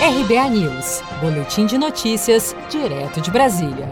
RBA News, Boletim de Notícias, direto de Brasília.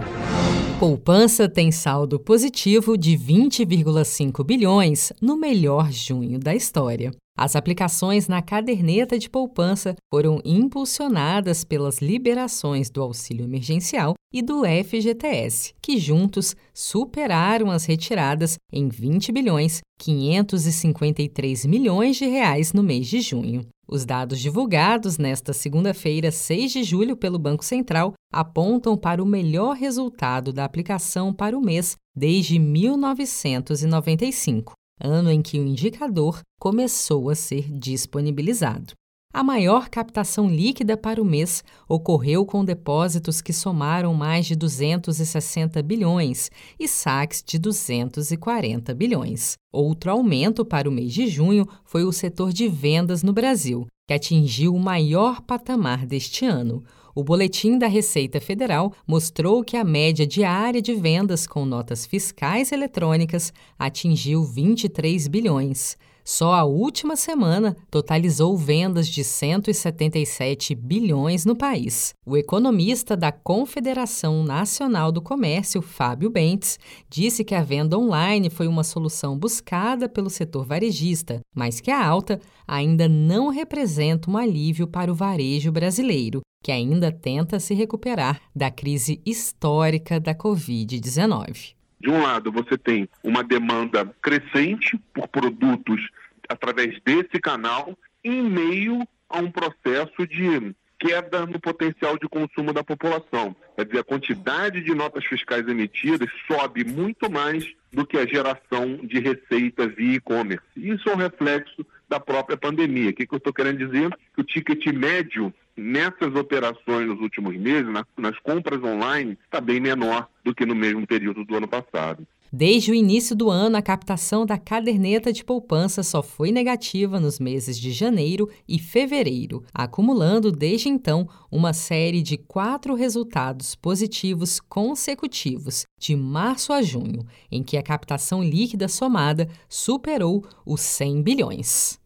Poupança tem saldo positivo de 20,5 bilhões no melhor junho da história. As aplicações na caderneta de poupança foram impulsionadas pelas liberações do auxílio emergencial e do FGTS, que juntos superaram as retiradas em 20 bilhões 553 milhões de reais no mês de junho. Os dados divulgados nesta segunda-feira, 6 de julho, pelo Banco Central apontam para o melhor resultado da aplicação para o mês desde 1995 ano em que o indicador começou a ser disponibilizado. A maior captação líquida para o mês ocorreu com depósitos que somaram mais de 260 bilhões e saques de 240 bilhões. Outro aumento para o mês de junho foi o setor de vendas no Brasil, que atingiu o maior patamar deste ano. O boletim da Receita Federal mostrou que a média diária de vendas com notas fiscais eletrônicas atingiu 23 bilhões. Só a última semana totalizou vendas de 177 bilhões no país. O economista da Confederação Nacional do Comércio, Fábio Bentes, disse que a venda online foi uma solução buscada pelo setor varejista, mas que a alta ainda não representa um alívio para o varejo brasileiro, que ainda tenta se recuperar da crise histórica da Covid-19. De um lado, você tem uma demanda crescente por produtos através desse canal, em meio a um processo de queda no potencial de consumo da população. Quer dizer, a quantidade de notas fiscais emitidas sobe muito mais do que a geração de receita via e-commerce. Isso é um reflexo da própria pandemia. O que, eu estou querendo dizer? Que o ticket médio nessas operações nos últimos meses, nas, compras online, está bem menor do que no mesmo período do ano passado. Desde o início do ano, a captação da caderneta de poupança só foi negativa nos meses de janeiro e fevereiro, acumulando desde então uma série de quatro resultados positivos consecutivos, de março a junho, em que a captação líquida somada superou os 100 bilhões.